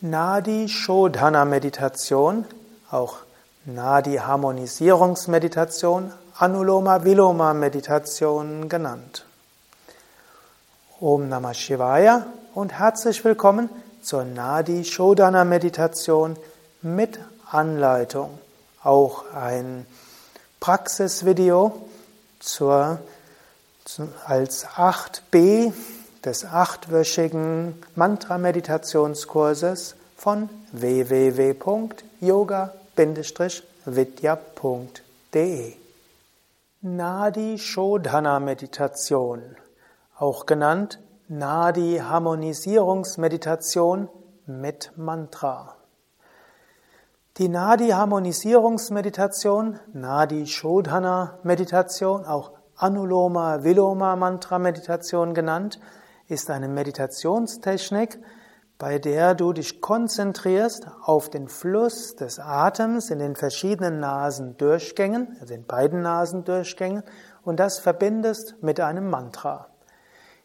Nadi Shodhana Meditation, auch Nadi Harmonisierungsmeditation, Anuloma Viloma Meditation genannt. Om Namah Shivaya und herzlich willkommen zur Nadi Shodhana Meditation mit Anleitung. Auch ein Praxisvideo zur, als 8b des achtwöchigen Mantra-Meditationskurses von www.yoga-vidya.de. Nadi Shodhana Meditation, auch genannt Nadi Harmonisierungsmeditation mit Mantra. Die Nadi Harmonisierungsmeditation, Nadi Shodhana Meditation, auch Anuloma Viloma Mantra Meditation genannt, ist eine Meditationstechnik, bei der du dich konzentrierst auf den Fluss des Atems in den verschiedenen Nasendurchgängen, also in beiden Nasendurchgängen, und das verbindest mit einem Mantra.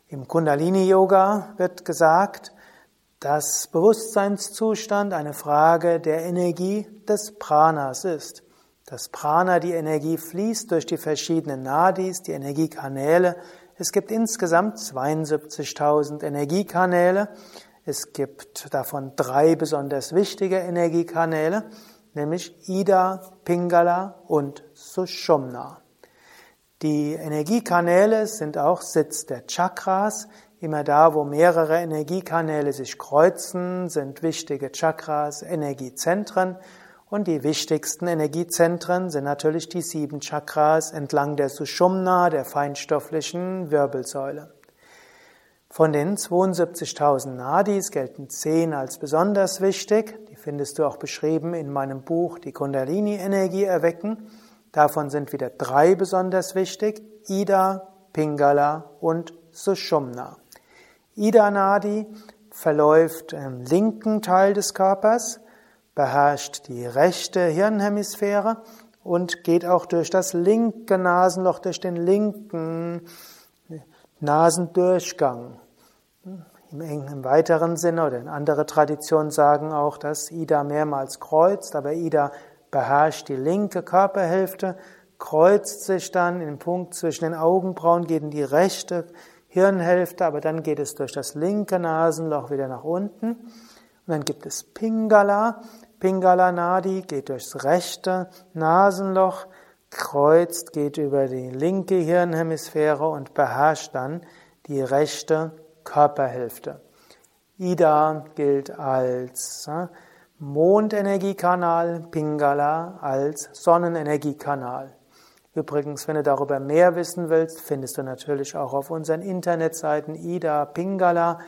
Im Kundalini Yoga wird gesagt, dass Bewusstseinszustand eine Frage der Energie des Pranas ist. Das Prana, die Energie fließt durch die verschiedenen Nadis, die Energiekanäle, es gibt insgesamt 72.000 Energiekanäle. Es gibt davon drei besonders wichtige Energiekanäle, nämlich Ida, Pingala und Sushumna. Die Energiekanäle sind auch Sitz der Chakras. Immer da, wo mehrere Energiekanäle sich kreuzen, sind wichtige Chakras Energiezentren. Und die wichtigsten Energiezentren sind natürlich die sieben Chakras entlang der Sushumna, der feinstofflichen Wirbelsäule. Von den 72.000 Nadis gelten 10 als besonders wichtig. Die findest du auch beschrieben in meinem Buch Die Kundalini-Energie erwecken. Davon sind wieder drei besonders wichtig. Ida, Pingala und Sushumna. Ida Nadi verläuft im linken Teil des Körpers beherrscht die rechte Hirnhemisphäre und geht auch durch das linke Nasenloch, durch den linken Nasendurchgang. Im, im weiteren Sinne oder in andere Traditionen sagen auch, dass Ida mehrmals kreuzt, aber Ida beherrscht die linke Körperhälfte, kreuzt sich dann im Punkt zwischen den Augenbrauen, geht in die rechte Hirnhälfte, aber dann geht es durch das linke Nasenloch wieder nach unten. Und dann gibt es Pingala. Pingala Nadi geht durchs rechte Nasenloch, kreuzt, geht über die linke Hirnhemisphäre und beherrscht dann die rechte Körperhälfte. Ida gilt als Mondenergiekanal, Pingala als Sonnenenergiekanal. Übrigens, wenn du darüber mehr wissen willst, findest du natürlich auch auf unseren Internetseiten Ida Pingala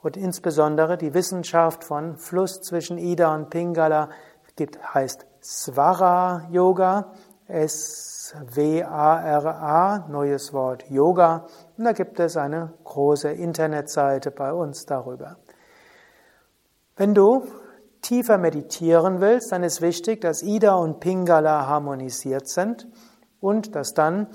und insbesondere die Wissenschaft von Fluss zwischen Ida und Pingala gibt, heißt Svara Yoga, S-W-A-R-A, neues Wort Yoga. Und da gibt es eine große Internetseite bei uns darüber. Wenn du tiefer meditieren willst, dann ist wichtig, dass Ida und Pingala harmonisiert sind und dass dann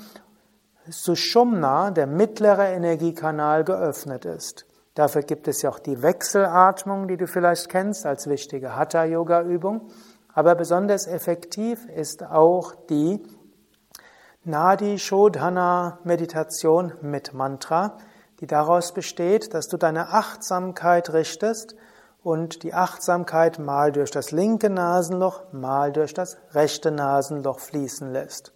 Sushumna, der mittlere Energiekanal, geöffnet ist. Dafür gibt es ja auch die Wechselatmung, die du vielleicht kennst als wichtige Hatha-Yoga-Übung. Aber besonders effektiv ist auch die Nadi Shodhana Meditation mit Mantra, die daraus besteht, dass du deine Achtsamkeit richtest und die Achtsamkeit mal durch das linke Nasenloch, mal durch das rechte Nasenloch fließen lässt.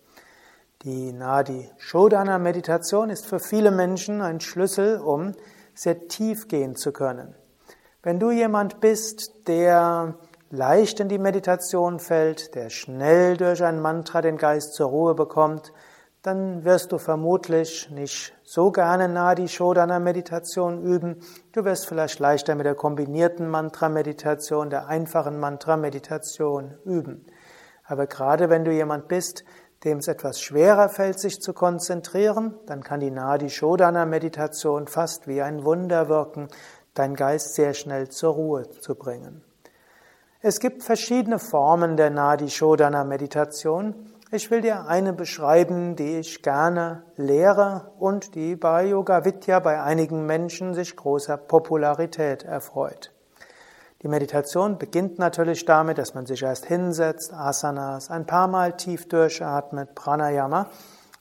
Die Nadi Shodhana Meditation ist für viele Menschen ein Schlüssel, um sehr tief gehen zu können. Wenn du jemand bist, der leicht in die Meditation fällt, der schnell durch ein Mantra den Geist zur Ruhe bekommt, dann wirst du vermutlich nicht so gerne Nadi Shodhana Meditation üben. Du wirst vielleicht leichter mit der kombinierten Mantra Meditation, der einfachen Mantra Meditation üben. Aber gerade wenn du jemand bist, dem es etwas schwerer fällt, sich zu konzentrieren, dann kann die Nadi Shodhana Meditation fast wie ein Wunder wirken, deinen Geist sehr schnell zur Ruhe zu bringen. Es gibt verschiedene Formen der Nadi Shodhana Meditation. Ich will dir eine beschreiben, die ich gerne lehre und die bei Yoga Vidya bei einigen Menschen sich großer Popularität erfreut. Die Meditation beginnt natürlich damit, dass man sich erst hinsetzt, Asanas, ein paar Mal tief durchatmet, Pranayama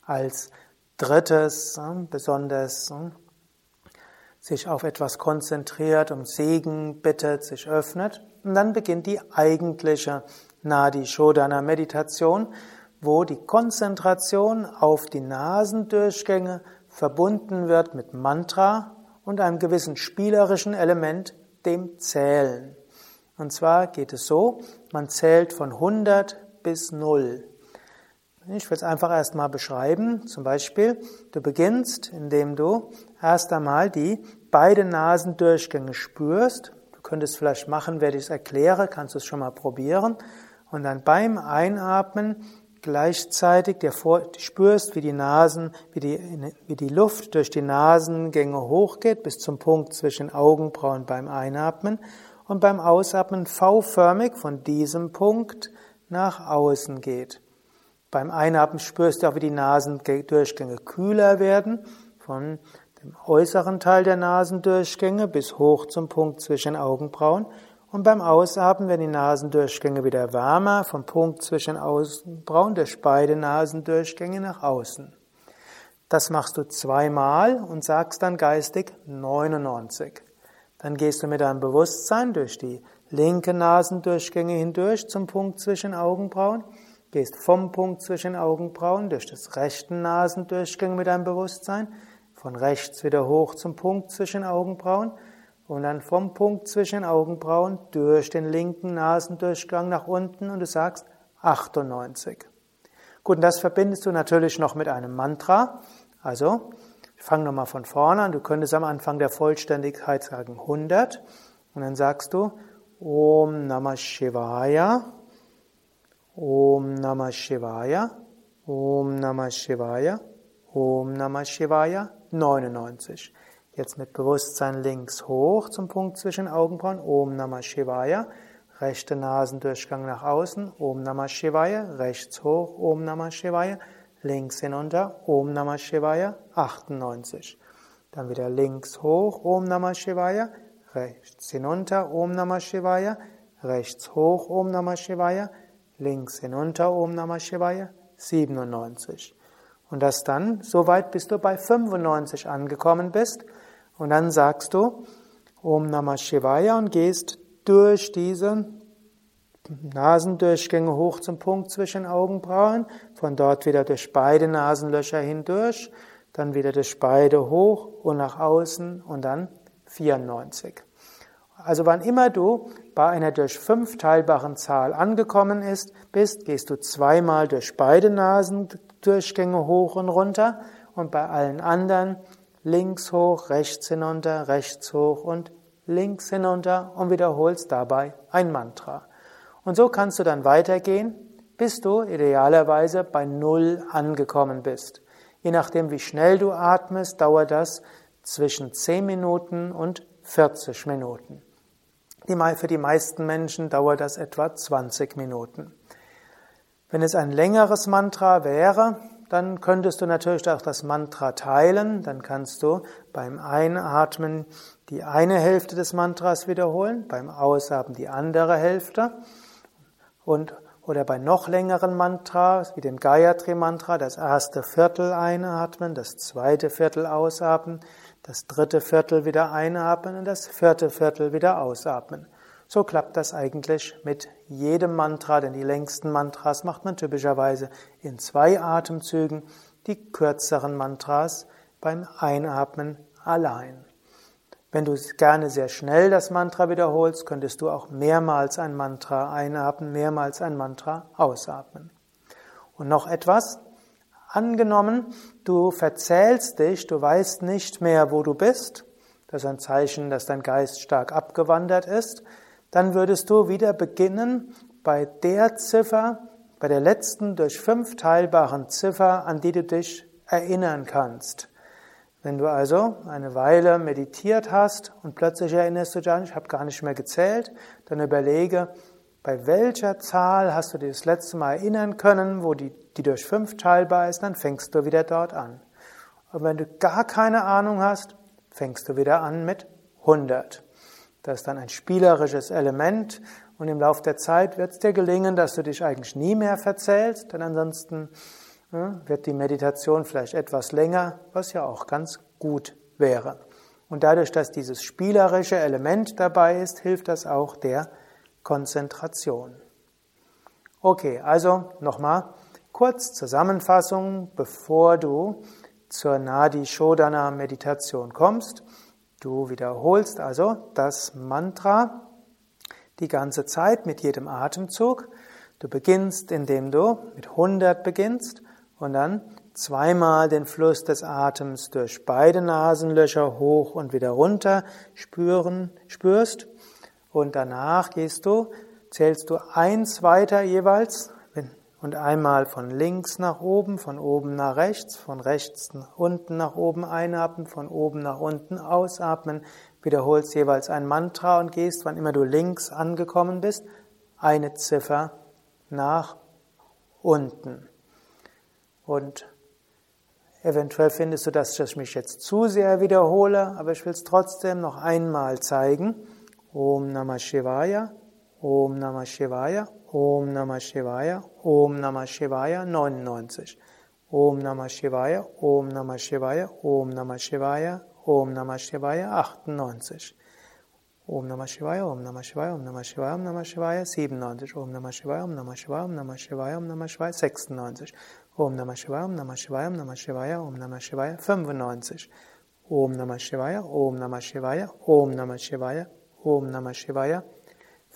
als drittes, äh, besonders äh, sich auf etwas konzentriert, um Segen bittet, sich öffnet. Und dann beginnt die eigentliche Nadi Shodhana Meditation, wo die Konzentration auf die Nasendurchgänge verbunden wird mit Mantra und einem gewissen spielerischen Element, dem Zählen. Und zwar geht es so, man zählt von 100 bis 0. Ich will es einfach erstmal beschreiben. Zum Beispiel, du beginnst, indem du erst einmal die beiden Nasendurchgänge spürst. Könntest vielleicht machen, werde ich es erkläre, kannst du es schon mal probieren. Und dann beim Einatmen gleichzeitig dir vor, spürst, wie die Nasen, wie die, wie die Luft durch die Nasengänge hochgeht bis zum Punkt zwischen Augenbrauen beim Einatmen und beim Ausatmen V-förmig von diesem Punkt nach außen geht. Beim Einatmen spürst du auch, wie die Nasendurchgänge kühler werden, von dem äußeren Teil der Nasendurchgänge bis hoch zum Punkt zwischen Augenbrauen. Und beim Ausatmen werden die Nasendurchgänge wieder wärmer, vom Punkt zwischen Augenbrauen durch beide Nasendurchgänge nach außen. Das machst du zweimal und sagst dann geistig 99. Dann gehst du mit deinem Bewusstsein durch die linke Nasendurchgänge hindurch zum Punkt zwischen Augenbrauen, gehst vom Punkt zwischen Augenbrauen durch das rechten Nasendurchgang mit deinem Bewusstsein, von rechts wieder hoch zum Punkt zwischen Augenbrauen und dann vom Punkt zwischen Augenbrauen durch den linken Nasendurchgang nach unten und du sagst 98. Gut, und das verbindest du natürlich noch mit einem Mantra. Also, ich fange nochmal von vorne an. Du könntest am Anfang der Vollständigkeit sagen 100 und dann sagst du Om Namah Shivaya, Om Namah Shivaya, Om Namah Shivaya, Om Namah Shivaya, 99. Jetzt mit Bewusstsein links hoch zum Punkt zwischen Augenbrauen. Om Namah Shivaya. Rechte Nasendurchgang nach außen. Om Namah Shivaya. Rechts hoch. Om Namah Shivaya. Links hinunter. Om Namah Shivaya. 98. Dann wieder links hoch. Om Namah Shivaya. Rechts hinunter. Om Namah Shivaya. Rechts hoch. Om Namah Shivaya. Links hinunter. Om Namah Shivaya. 97. Und das dann, so weit bis du bei 95 angekommen bist. Und dann sagst du Om Namah Shivaya und gehst durch diese Nasendurchgänge hoch zum Punkt zwischen Augenbrauen, von dort wieder durch beide Nasenlöcher hindurch, dann wieder durch beide hoch und nach außen und dann 94. Also wann immer du bei einer durch fünf teilbaren Zahl angekommen ist, bist, gehst du zweimal durch beide Nasendurchgänge hoch und runter und bei allen anderen links hoch, rechts hinunter, rechts hoch und links hinunter und wiederholst dabei ein Mantra. Und so kannst du dann weitergehen, bis du idealerweise bei Null angekommen bist. Je nachdem, wie schnell du atmest, dauert das zwischen 10 Minuten und 40 Minuten. Für die meisten Menschen dauert das etwa 20 Minuten. Wenn es ein längeres Mantra wäre, dann könntest du natürlich auch das Mantra teilen. Dann kannst du beim Einatmen die eine Hälfte des Mantras wiederholen, beim Ausatmen die andere Hälfte. Und, oder bei noch längeren Mantras, wie dem Gayatri Mantra, das erste Viertel einatmen, das zweite Viertel ausatmen, das dritte Viertel wieder einatmen und das vierte Viertel wieder ausatmen. So klappt das eigentlich mit jedem Mantra, denn die längsten Mantras macht man typischerweise in zwei Atemzügen, die kürzeren Mantras beim Einatmen allein. Wenn du gerne sehr schnell das Mantra wiederholst, könntest du auch mehrmals ein Mantra einatmen, mehrmals ein Mantra ausatmen. Und noch etwas. Angenommen, du verzählst dich, du weißt nicht mehr, wo du bist. Das ist ein Zeichen, dass dein Geist stark abgewandert ist dann würdest du wieder beginnen bei der Ziffer, bei der letzten durch fünf teilbaren Ziffer, an die du dich erinnern kannst. Wenn du also eine Weile meditiert hast und plötzlich erinnerst du dich an, ich habe gar nicht mehr gezählt, dann überlege, bei welcher Zahl hast du dich das letzte Mal erinnern können, wo die, die durch fünf teilbar ist, dann fängst du wieder dort an. Und wenn du gar keine Ahnung hast, fängst du wieder an mit 100. Das ist dann ein spielerisches Element und im Laufe der Zeit wird es dir gelingen, dass du dich eigentlich nie mehr verzählst, denn ansonsten wird die Meditation vielleicht etwas länger, was ja auch ganz gut wäre. Und dadurch, dass dieses spielerische Element dabei ist, hilft das auch der Konzentration. Okay, also nochmal kurz Zusammenfassung, bevor du zur Nadi Shodana Meditation kommst. Du wiederholst also das Mantra die ganze Zeit mit jedem Atemzug. Du beginnst, indem du mit 100 beginnst und dann zweimal den Fluss des Atems durch beide Nasenlöcher hoch und wieder runter spüren, spürst. Und danach gehst du, zählst du eins weiter jeweils und einmal von links nach oben, von oben nach rechts, von rechts unten nach oben einatmen, von oben nach unten ausatmen, wiederholst jeweils ein Mantra und gehst, wann immer du links angekommen bist, eine Ziffer nach unten. Und eventuell findest du, dass ich mich jetzt zu sehr wiederhole, aber ich will es trotzdem noch einmal zeigen. Om Namah Shivaya, Om Namah Shivaya, Om Namah Shivaya, Om Namah Shivaya 99. Om Namah Shivaya, Om Namah Shivaya, Om Namah Shivaya, Om Namah Shivaya 98. Om Namah Shivaya, Om Namah Shivaya, Om Namah Shivaya, Om Namah Shivaya 97. Om Namah Shivaya, Om Namah Shivaya, Om Namah Shivaya, Om Namah Shivaya 96. Om Namah Shivaya, Om Namah Shivaya, Om Namah Shivaya, Om Namah Shivaya 95. Om Namah Shivaya, Om Namah Shivaya, Om Namah Shivaya, Om Namah Shivaya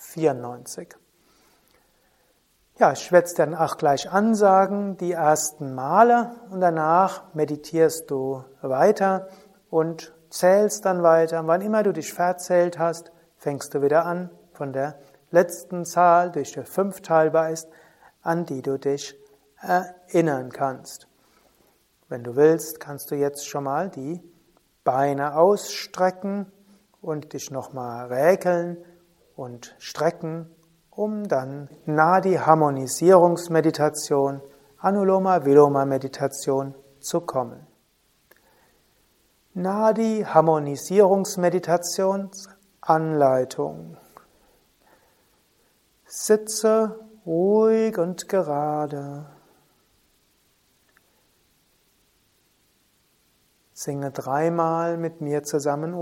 94. Ja, ich werde es dann auch gleich ansagen, die ersten Male und danach meditierst du weiter und zählst dann weiter. Wann immer du dich verzählt hast, fängst du wieder an von der letzten Zahl, die durch fünf teilbar ist, an die du dich erinnern kannst. Wenn du willst, kannst du jetzt schon mal die Beine ausstrecken und dich nochmal räkeln und strecken um dann Nadi Harmonisierungsmeditation, Anuloma Viloma Meditation zu kommen. Nadi Harmonisierungsmeditations Anleitung. Sitze ruhig und gerade. Singe dreimal mit mir zusammen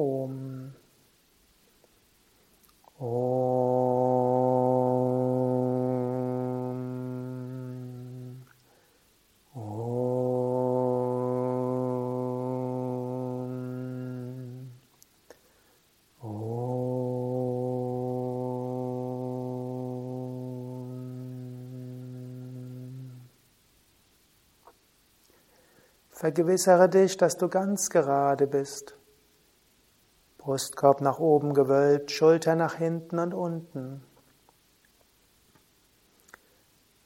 Vergewissere dich, dass du ganz gerade bist. Brustkorb nach oben gewölbt, Schulter nach hinten und unten.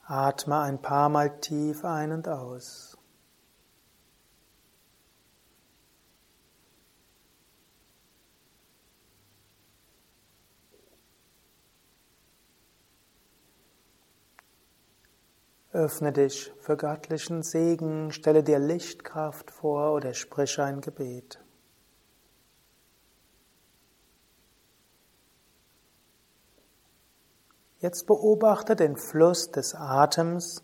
Atme ein paar Mal tief ein und aus. Öffne dich für göttlichen Segen, stelle dir Lichtkraft vor oder sprich ein Gebet. Jetzt beobachte den Fluss des Atems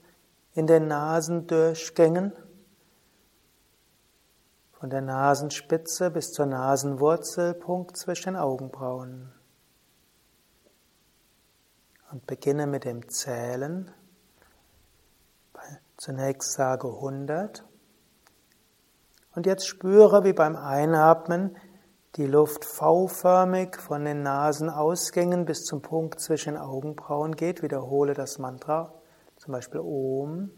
in den Nasendurchgängen, von der Nasenspitze bis zur Nasenwurzel, Punkt zwischen den Augenbrauen. Und beginne mit dem Zählen. Zunächst sage 100. Und jetzt spüre, wie beim Einatmen die Luft V-förmig von den Nasenausgängen bis zum Punkt zwischen Augenbrauen geht. Wiederhole das Mantra, zum Beispiel Om.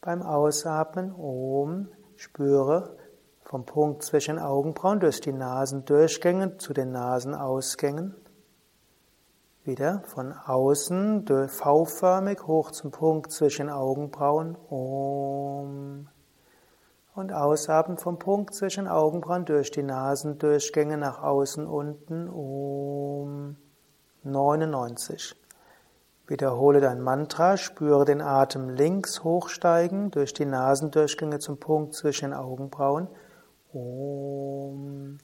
Beim Ausatmen Om. Spüre vom Punkt zwischen Augenbrauen durch die Nasendurchgänge zu den Nasenausgängen. Wieder von außen V-förmig hoch zum Punkt zwischen Augenbrauen. Om. Und ausatmen vom Punkt zwischen Augenbrauen durch die Nasendurchgänge nach außen unten. Om. 99. Wiederhole dein Mantra, spüre den Atem links hochsteigen durch die Nasendurchgänge zum Punkt zwischen Augenbrauen. Om.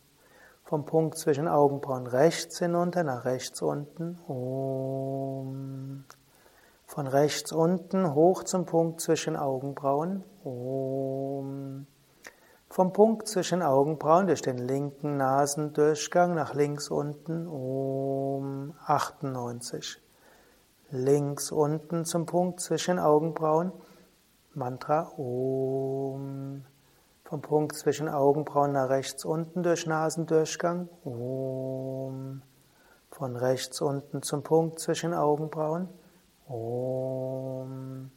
vom Punkt zwischen Augenbrauen rechts hinunter nach rechts unten. Om. Von rechts unten hoch zum Punkt zwischen Augenbrauen. Om. Vom Punkt zwischen Augenbrauen durch den linken Nasendurchgang nach links unten um 98. Links unten zum Punkt zwischen Augenbrauen Mantra Om. Vom Punkt zwischen Augenbrauen nach rechts unten durch Nasendurchgang Om. Von rechts unten zum Punkt zwischen Augenbrauen Om.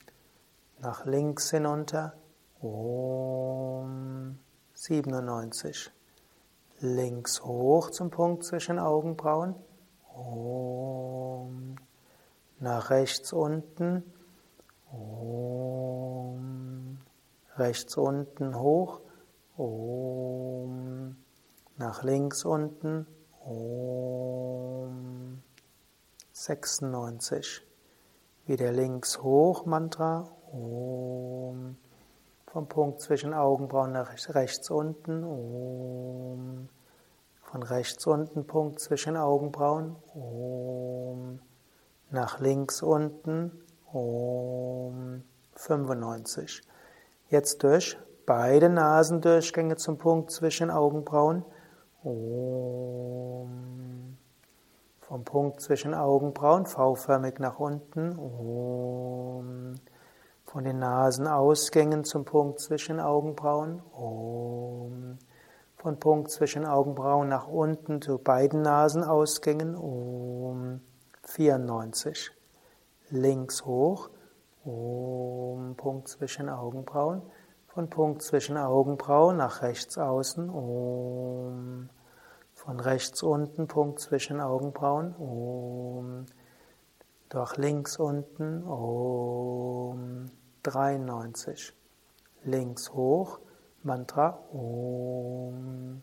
Nach links hinunter Om. 97. Links hoch zum Punkt zwischen Augenbrauen. Om. Nach rechts unten. Om. Rechts unten hoch. Om. Nach links unten. Om. 96. Wieder links hoch Mantra. Om vom Punkt zwischen Augenbrauen nach rechts unten. Om. Von rechts unten Punkt zwischen Augenbrauen. Om. Nach links unten. Om. 95. Jetzt durch beide Nasendurchgänge zum Punkt zwischen Augenbrauen. Om. Vom Punkt zwischen Augenbrauen V-förmig nach unten. Om von den Nasenausgängen zum Punkt zwischen Augenbrauen. Om. Von Punkt zwischen Augenbrauen nach unten zu beiden Nasenausgängen. Om. 94. Links hoch. Om. Punkt zwischen Augenbrauen. Von Punkt zwischen Augenbrauen nach rechts außen. Om. Von rechts unten Punkt zwischen Augenbrauen. Om. Durch links unten. Om. 93. Links hoch, Mantra Om.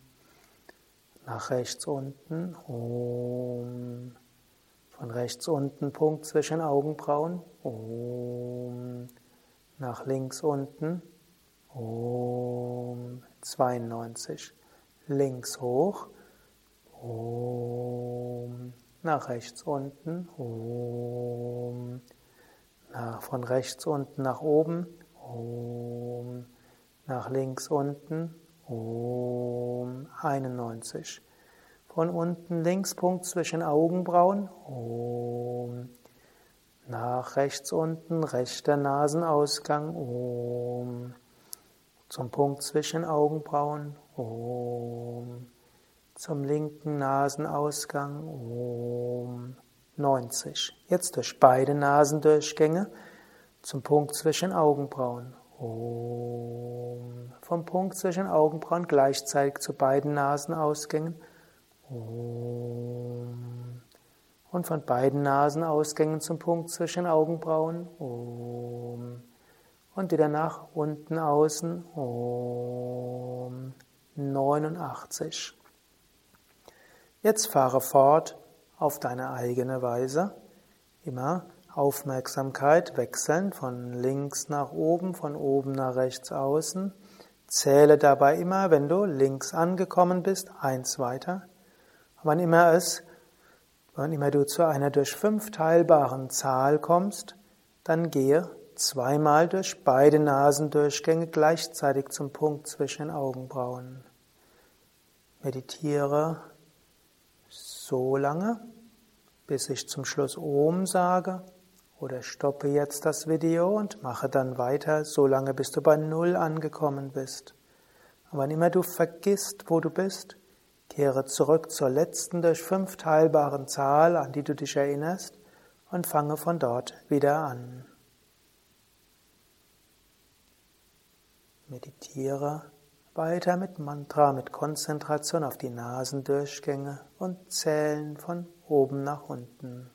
Nach rechts unten Om. Von rechts unten Punkt zwischen Augenbrauen Om. Nach links unten Om. 92. Links hoch Om. Nach rechts unten. Om. Von rechts unten nach oben, Om, nach links unten, Om, 91. Von unten links Punkt zwischen Augenbrauen, Om, nach rechts unten, rechter Nasenausgang, Om, zum Punkt zwischen Augenbrauen, Om, zum linken Nasenausgang, Om, 90. Jetzt durch beide Nasendurchgänge zum Punkt zwischen Augenbrauen. Om. Vom Punkt zwischen Augenbrauen gleichzeitig zu beiden Nasenausgängen. Om. Und von beiden Nasenausgängen zum Punkt zwischen Augenbrauen. Om. Und wieder nach unten außen. Om. 89. Jetzt fahre fort auf deine eigene Weise. Immer Aufmerksamkeit wechseln von links nach oben, von oben nach rechts außen. Zähle dabei immer, wenn du links angekommen bist, eins weiter. Wann immer es, wann immer du zu einer durch fünf teilbaren Zahl kommst, dann gehe zweimal durch beide Nasendurchgänge gleichzeitig zum Punkt zwischen Augenbrauen. Meditiere so lange, bis ich zum Schluss Om sage oder stoppe jetzt das Video und mache dann weiter, so lange bis du bei Null angekommen bist. Und wann immer du vergisst, wo du bist, kehre zurück zur letzten durch fünf teilbaren Zahl, an die du dich erinnerst, und fange von dort wieder an. Meditiere weiter mit Mantra, mit Konzentration auf die Nasendurchgänge und Zählen von oben nach unten.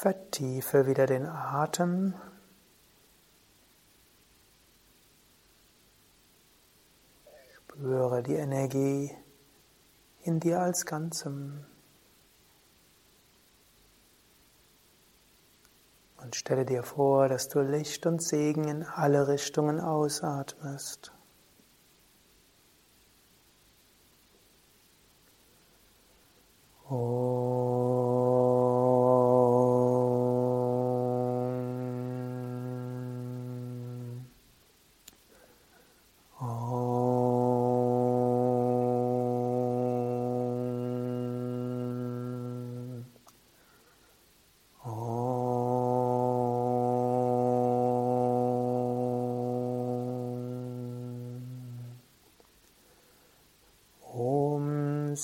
Vertiefe wieder den Atem. Spüre die Energie in dir als Ganzem. Und stelle dir vor, dass du Licht und Segen in alle Richtungen ausatmest.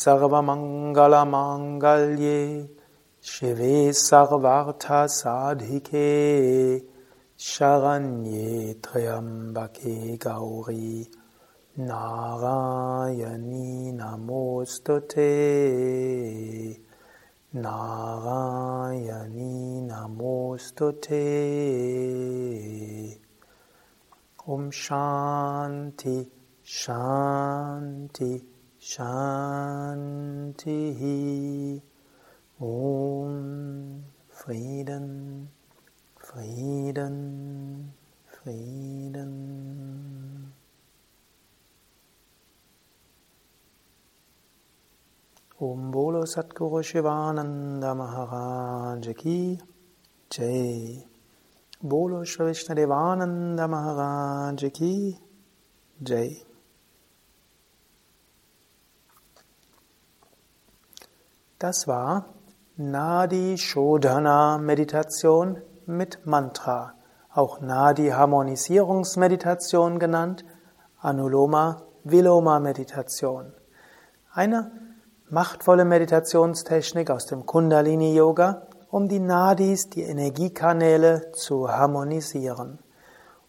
सर्वमङ्गलमाङ्गल्ये शिवे सर्वार्थसाधिके शरण्ये त्र्यम्बके गौरी नारायणी नमोऽस्तु ते नारायणी नमोऽस्तु ते ॐ शान्ति शान्ति Shanti Om Frieden, Frieden, Frieden. Om Bolo Satguru Shivananda Maharaj Ki Jai. Bolo Shri Devananda Maharaj Ki Jai. Das war Nadi Shodhana Meditation mit Mantra, auch Nadi Harmonisierungsmeditation genannt, Anuloma Viloma Meditation. Eine machtvolle Meditationstechnik aus dem Kundalini Yoga, um die Nadis, die Energiekanäle zu harmonisieren,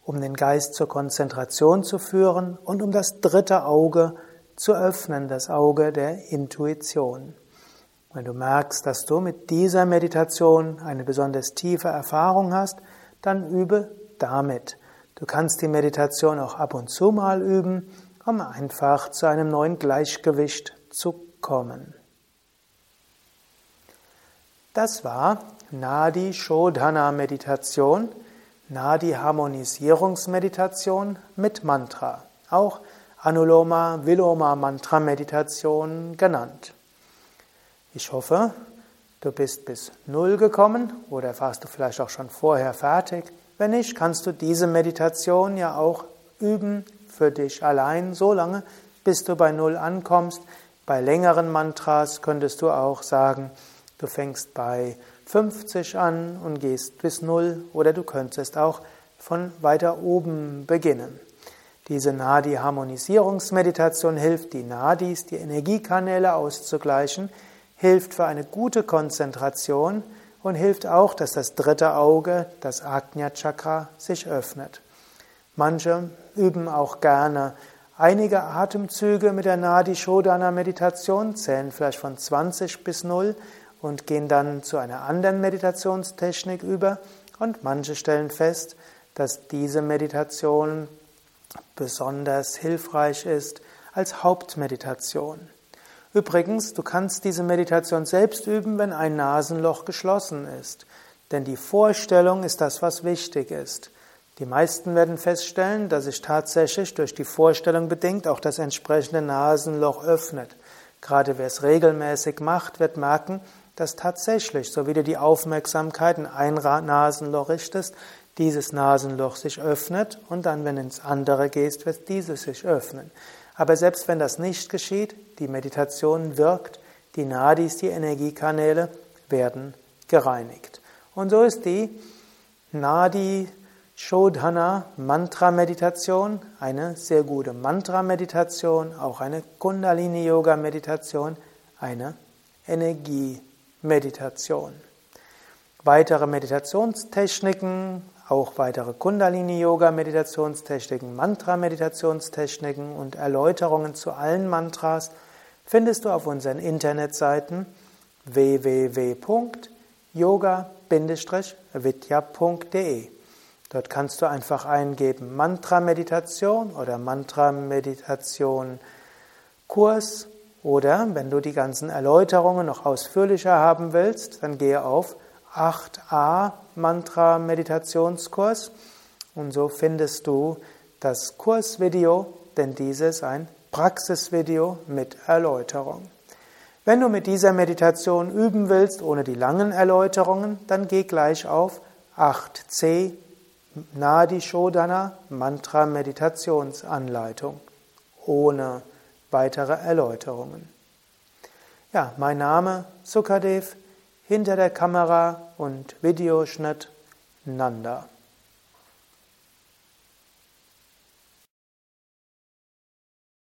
um den Geist zur Konzentration zu führen und um das dritte Auge zu öffnen, das Auge der Intuition. Wenn du merkst, dass du mit dieser Meditation eine besonders tiefe Erfahrung hast, dann übe damit. Du kannst die Meditation auch ab und zu mal üben, um einfach zu einem neuen Gleichgewicht zu kommen. Das war Nadi Shodhana Meditation, Nadi Harmonisierungsmeditation mit Mantra, auch Anuloma Viloma Mantra Meditation genannt. Ich hoffe, du bist bis Null gekommen oder warst du vielleicht auch schon vorher fertig. Wenn nicht, kannst du diese Meditation ja auch üben für dich allein, so lange, bis du bei Null ankommst. Bei längeren Mantras könntest du auch sagen, du fängst bei 50 an und gehst bis Null oder du könntest auch von weiter oben beginnen. Diese Nadi-Harmonisierungsmeditation hilft, die Nadis, die Energiekanäle auszugleichen, hilft für eine gute Konzentration und hilft auch, dass das dritte Auge, das Ajna Chakra, sich öffnet. Manche üben auch gerne einige Atemzüge mit der Nadi Shodhana Meditation, zählen vielleicht von 20 bis 0 und gehen dann zu einer anderen Meditationstechnik über. Und manche stellen fest, dass diese Meditation besonders hilfreich ist als Hauptmeditation. Übrigens, du kannst diese Meditation selbst üben, wenn ein Nasenloch geschlossen ist. Denn die Vorstellung ist das, was wichtig ist. Die meisten werden feststellen, dass sich tatsächlich durch die Vorstellung bedingt auch das entsprechende Nasenloch öffnet. Gerade wer es regelmäßig macht, wird merken, dass tatsächlich, so wie du die Aufmerksamkeit in ein Nasenloch richtest, dieses Nasenloch sich öffnet und dann, wenn du ins andere gehst, wird dieses sich öffnen. Aber selbst wenn das nicht geschieht, die Meditation wirkt, die Nadis, die Energiekanäle werden gereinigt. Und so ist die Nadi Shodhana Mantra Meditation eine sehr gute Mantra Meditation, auch eine Kundalini Yoga Meditation, eine Energiemeditation. Weitere Meditationstechniken auch weitere Kundalini-Yoga-Meditationstechniken, Mantra-Meditationstechniken und Erläuterungen zu allen Mantras findest du auf unseren Internetseiten www.yoga-vidya.de yoga-vidya.de. Dort kannst du einfach eingeben Mantra-Meditation oder Mantra-Meditation Kurs oder wenn du die ganzen Erläuterungen noch ausführlicher haben willst, dann gehe auf 8a Mantra Meditationskurs und so findest du das Kursvideo, denn dieses ein Praxisvideo mit Erläuterung. Wenn du mit dieser Meditation üben willst, ohne die langen Erläuterungen, dann geh gleich auf 8c Nadi Shodhana Mantra Meditationsanleitung ohne weitere Erläuterungen. Ja, mein Name Sukadev, hinter der Kamera und Videoschnitt Nanda.